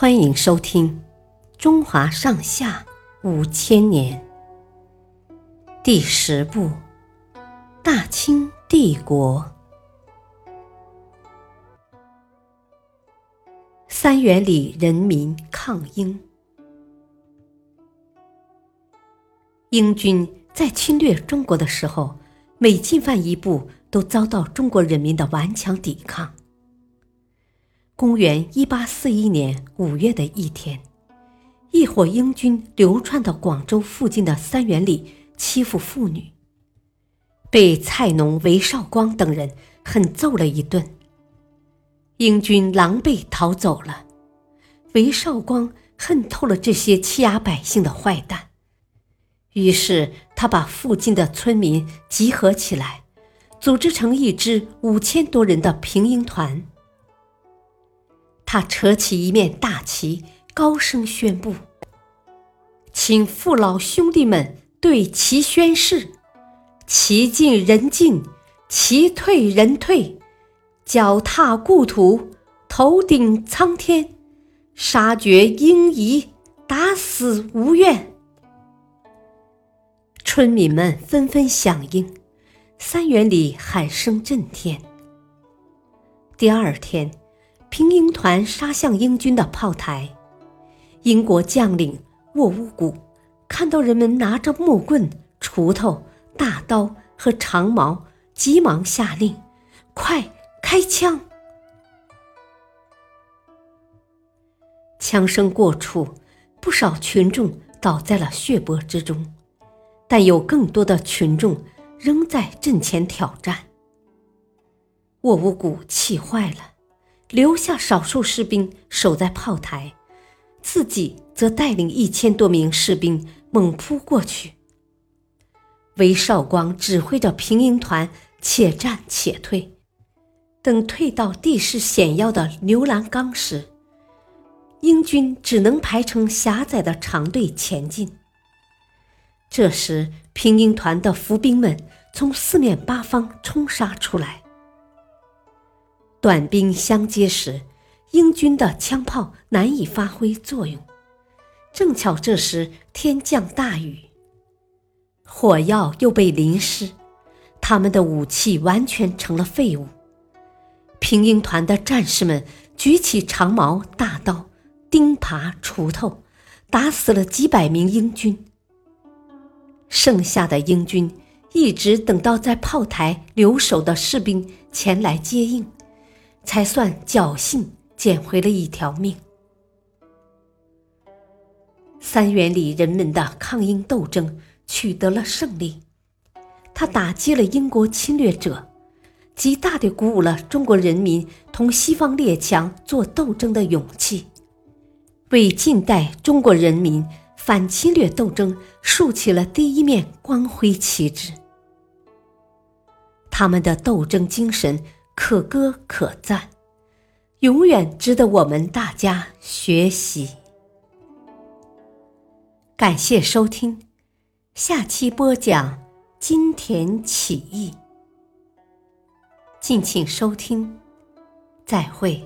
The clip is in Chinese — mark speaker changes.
Speaker 1: 欢迎收听《中华上下五千年》第十部《大清帝国》。三元里人民抗英，英军在侵略中国的时候，每进犯一步，都遭到中国人民的顽强抵抗。公元一八四一年五月的一天，一伙英军流窜到广州附近的三元里，欺负妇女，被菜农韦绍光等人狠揍了一顿。英军狼狈逃走了。韦绍光恨透了这些欺压百姓的坏蛋，于是他把附近的村民集合起来，组织成一支五千多人的平英团。他扯起一面大旗，高声宣布：“请父老兄弟们对其宣誓，旗进人进，旗退人退，脚踏故土，头顶苍天，杀绝英夷，打死无怨。”村民们纷纷响应，三元里喊声震天。第二天。平英团杀向英军的炮台，英国将领沃乌古看到人们拿着木棍、锄头、大刀和长矛，急忙下令：“快开枪！”枪声过处，不少群众倒在了血泊之中，但有更多的群众仍在阵前挑战。沃乌古气坏了。留下少数士兵守在炮台，自己则带领一千多名士兵猛扑过去。韦绍光指挥着平英团且战且退，等退到地势险要的牛栏岗时，英军只能排成狭窄的长队前进。这时，平英团的伏兵们从四面八方冲杀出来。短兵相接时，英军的枪炮难以发挥作用。正巧这时天降大雨，火药又被淋湿，他们的武器完全成了废物。平英团的战士们举起长矛、大刀、钉耙、锄头，打死了几百名英军。剩下的英军一直等到在炮台留守的士兵前来接应。才算侥幸捡回了一条命。三元里人们的抗英斗争取得了胜利，他打击了英国侵略者，极大地鼓舞了中国人民同西方列强做斗争的勇气，为近代中国人民反侵略斗争竖起了第一面光辉旗帜。他们的斗争精神。可歌可赞，永远值得我们大家学习。感谢收听，下期播讲金田起义。敬请收听，再会。